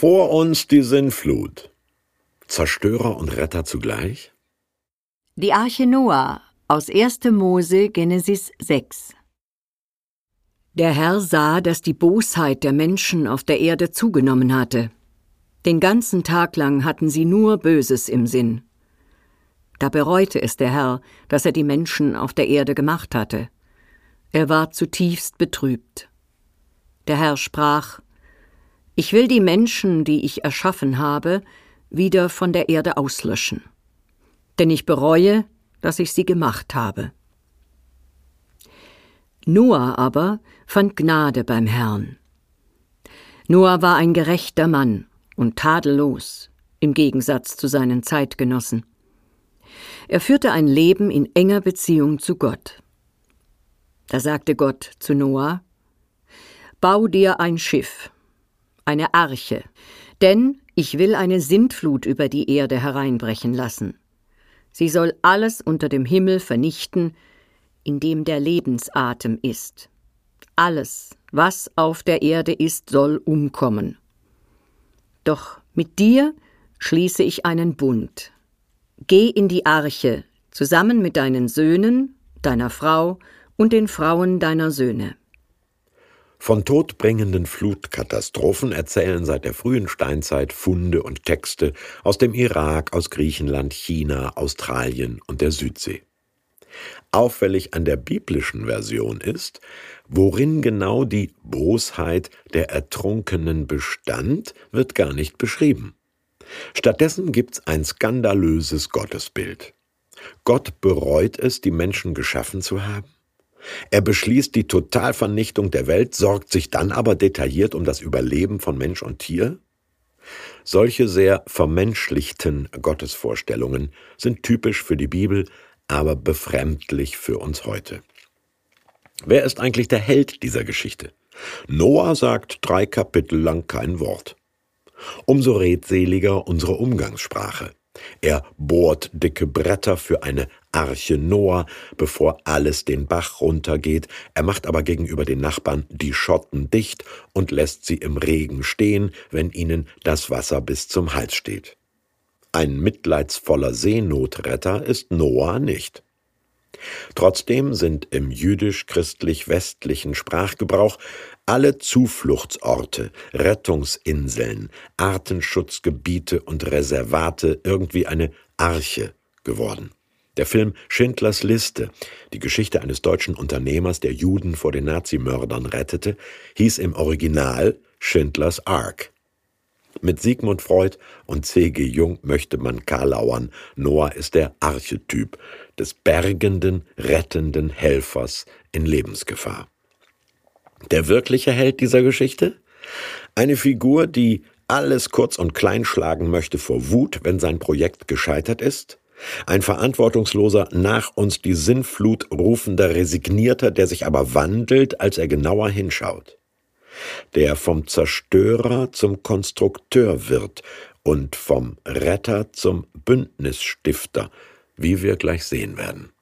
Vor uns die Sinnflut. Zerstörer und Retter zugleich? Die Arche Noah aus 1. Mose Genesis 6 Der Herr sah, dass die Bosheit der Menschen auf der Erde zugenommen hatte. Den ganzen Tag lang hatten sie nur Böses im Sinn. Da bereute es der Herr, dass er die Menschen auf der Erde gemacht hatte. Er war zutiefst betrübt. Der Herr sprach Ich will die Menschen, die ich erschaffen habe, wieder von der Erde auslöschen. Denn ich bereue, dass ich sie gemacht habe. Noah aber fand Gnade beim Herrn. Noah war ein gerechter Mann und tadellos, im Gegensatz zu seinen Zeitgenossen. Er führte ein Leben in enger Beziehung zu Gott. Da sagte Gott zu Noah Bau dir ein Schiff, eine Arche, denn ich will eine Sintflut über die Erde hereinbrechen lassen. Sie soll alles unter dem Himmel vernichten, in dem der Lebensatem ist. Alles, was auf der Erde ist, soll umkommen. Doch mit dir schließe ich einen Bund. Geh in die Arche, zusammen mit deinen Söhnen, deiner Frau und den Frauen deiner Söhne. Von todbringenden Flutkatastrophen erzählen seit der frühen Steinzeit Funde und Texte aus dem Irak, aus Griechenland, China, Australien und der Südsee. Auffällig an der biblischen Version ist, worin genau die Bosheit der Ertrunkenen bestand, wird gar nicht beschrieben. Stattdessen gibt's ein skandalöses Gottesbild. Gott bereut es, die Menschen geschaffen zu haben. Er beschließt die Totalvernichtung der Welt, sorgt sich dann aber detailliert um das Überleben von Mensch und Tier? Solche sehr vermenschlichten Gottesvorstellungen sind typisch für die Bibel, aber befremdlich für uns heute. Wer ist eigentlich der Held dieser Geschichte? Noah sagt drei Kapitel lang kein Wort. Umso redseliger unsere Umgangssprache. Er bohrt dicke Bretter für eine Arche Noah, bevor alles den Bach runtergeht. Er macht aber gegenüber den Nachbarn die Schotten dicht und lässt sie im Regen stehen, wenn ihnen das Wasser bis zum Hals steht. Ein mitleidsvoller Seenotretter ist Noah nicht. Trotzdem sind im jüdisch-christlich-westlichen Sprachgebrauch alle Zufluchtsorte, Rettungsinseln, Artenschutzgebiete und Reservate irgendwie eine Arche geworden. Der Film Schindlers Liste, die Geschichte eines deutschen Unternehmers, der Juden vor den Nazimördern rettete, hieß im Original Schindlers Ark. Mit Sigmund Freud und C.G. Jung möchte man Karlauern. Noah ist der Archetyp des bergenden, rettenden Helfers in Lebensgefahr. Der wirkliche Held dieser Geschichte? Eine Figur, die alles kurz und klein schlagen möchte vor Wut, wenn sein Projekt gescheitert ist? Ein verantwortungsloser, nach uns die Sinnflut rufender Resignierter, der sich aber wandelt, als er genauer hinschaut? Der vom Zerstörer zum Konstrukteur wird und vom Retter zum Bündnisstifter, wie wir gleich sehen werden.